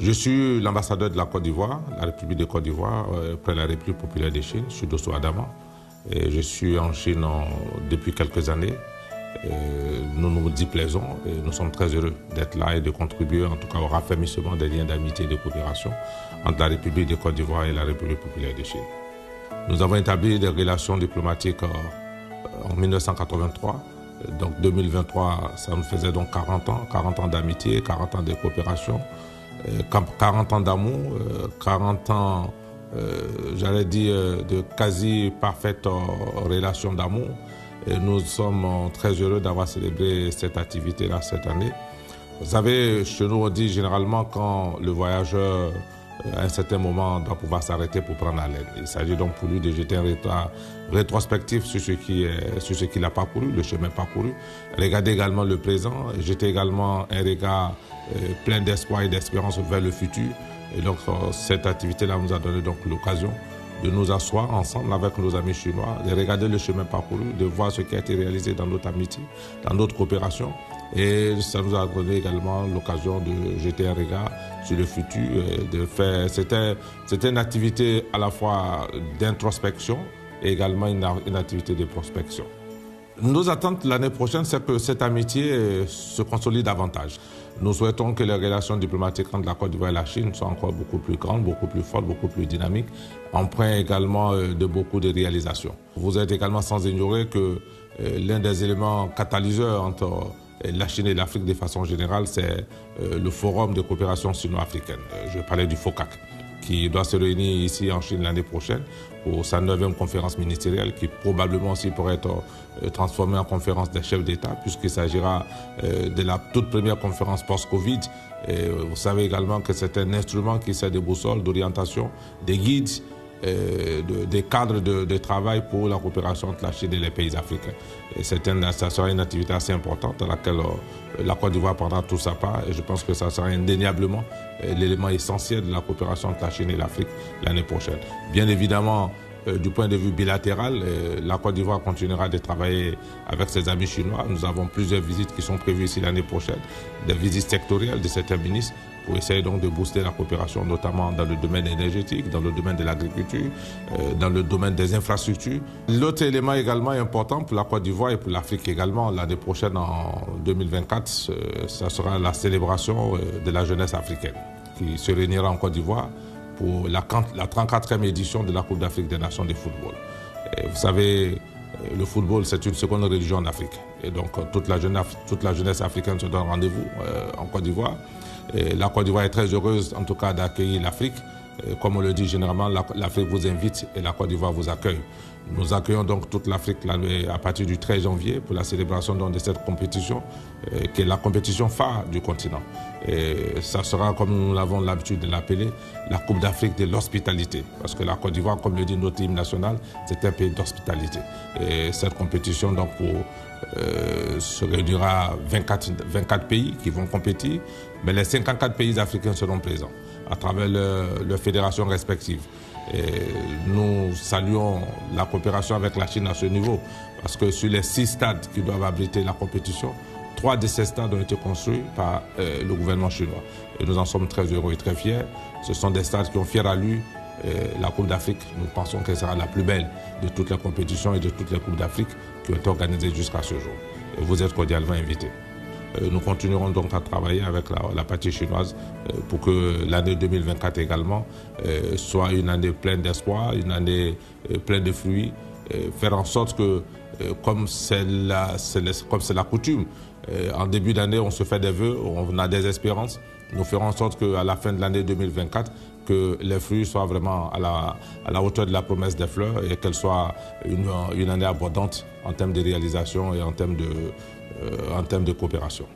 Je suis l'ambassadeur de la Côte d'Ivoire, la République de Côte d'Ivoire, euh, près de la République populaire de Chine. Je suis Dosso Adama. Je suis en Chine depuis quelques années. nous nous déplaisons et nous sommes très heureux d'être là et de contribuer en tout cas au raffermissement des liens d'amitié et de coopération entre la République de Côte d'Ivoire et la République populaire de Chine. Nous avons établi des relations diplomatiques en 1983 donc 2023, ça nous faisait donc 40 ans, 40 ans d'amitié, 40 ans de coopération, 40 euh, ans d'amour, 40 euh, ans, euh, j'allais dire, de quasi parfaite relation d'amour. Et nous sommes très heureux d'avoir célébré cette activité-là cette année. Vous savez, chez nous, on dit généralement quand le voyageur à un certain moment, doit pouvoir s'arrêter pour prendre haleine. Il s'agit donc pour lui de jeter un rétrospectif sur ce qui qu'il a parcouru, le chemin parcouru. Regarder également le présent, jeter également un regard euh, plein d'espoir et d'espérance vers le futur. Et donc, euh, cette activité-là nous a donné l'occasion de nous asseoir ensemble avec nos amis chinois, de regarder le chemin parcouru, de voir ce qui a été réalisé dans notre amitié, dans notre coopération. Et ça nous a donné également l'occasion de jeter un regard sur le futur, de faire. C'était, c'était une activité à la fois d'introspection et également une, une activité de prospection. Nos attentes l'année prochaine, c'est que cette amitié se consolide davantage. Nous souhaitons que les relations diplomatiques entre la Côte d'Ivoire et la Chine soient encore beaucoup plus grandes, beaucoup plus fortes, beaucoup plus dynamiques, empreintes également euh, de beaucoup de réalisations. Vous êtes également sans ignorer que euh, l'un des éléments catalyseurs entre euh, la Chine et l'Afrique de façon générale, c'est le Forum de coopération sino-africaine. Je parlais du FOCAC qui doit se réunir ici en Chine l'année prochaine pour sa neuvième conférence ministérielle qui probablement aussi pourrait être euh, transformée en conférence des chefs d'État puisqu'il s'agira euh, de la toute première conférence post-Covid. Euh, vous savez également que c'est un instrument qui sert de boussole, d'orientation, des guides euh, des cadres de, travail pour la coopération entre la Chine et les pays africains. Et c'est ça sera une activité assez importante dans laquelle euh, la Côte d'Ivoire prendra tout sa part et je pense que ça sera indéniablement euh, l'élément essentiel de la coopération entre la Chine et l'Afrique l'année prochaine. Bien évidemment, du point de vue bilatéral, la Côte d'Ivoire continuera de travailler avec ses amis chinois. Nous avons plusieurs visites qui sont prévues ici l'année prochaine, des visites sectorielles de certains ministres pour essayer donc de booster la coopération, notamment dans le domaine énergétique, dans le domaine de l'agriculture, euh, dans le domaine des infrastructures. L'autre élément également important pour la Côte d'Ivoire et pour l'Afrique également, l'année prochaine en 2024, ce sera la célébration euh, de la jeunesse africaine qui se réunira en Côte d'Ivoire pour la, la 34e édition de la Coupe d'Afrique des Nations de football. vous savez, euh, le football, c'est une seconde religion en Afrique. Et donc, jeunesse, toute la jeunesse africaine se donne rendez-vous en Côte d'Ivoire la Côte d'Ivoire est très heureuse, en tout cas, d'accueillir l'Afrique. Comme on le dit généralement, l'Afrique vous invite et la Côte d'Ivoire vous accueille. Nous accueillons donc toute l'Afrique à partir du 13 janvier pour la célébration de cette compétition, euh, qui est la compétition phare du continent. Et ça sera, comme nous l'avons l'habitude de l'appeler, la Coupe d'Afrique de l'hospitalité. Parce que la Côte d'Ivoire, comme le dit notre hymne national, c'est un pays d'hospitalité. Et cette compétition, donc, euh, se réunira 24, 24 pays qui vont compétir, mais les 54 pays africains seront présents à travers leurs fédérations respectives. Nous saluons la coopération avec la Chine à ce niveau, parce que sur les six stades qui doivent abriter la compétition, trois de ces stades ont été construits par euh, le gouvernement chinois. Nous en sommes très heureux et très fiers. Ce sont des stades qui ont fier à lui la Coupe d'Afrique. Nous pensons qu'elle sera la plus belle de toutes les compétitions et de toutes les Coupes d'Afrique qui ont été organisées jusqu'à ce jour. Vous êtes cordialement invités. Euh, nous continuerons donc à travailler avec la, partie chinoise euh, pour que l'année 2024 également euh, soit une année pleine d'espoir, une année pleine de fruits, faire en sorte que, comme c'est la, la coutume, en début d'année, on se fait des vœux, on a des espérances. Nous ferons en sorte qu'à la fin de l'année 2024, que les fruits soient vraiment à la, hauteur de la promesse des fleurs et qu'elle soit une, année abondante en termes de réalisation et en termes de, euh, en termes de coopération.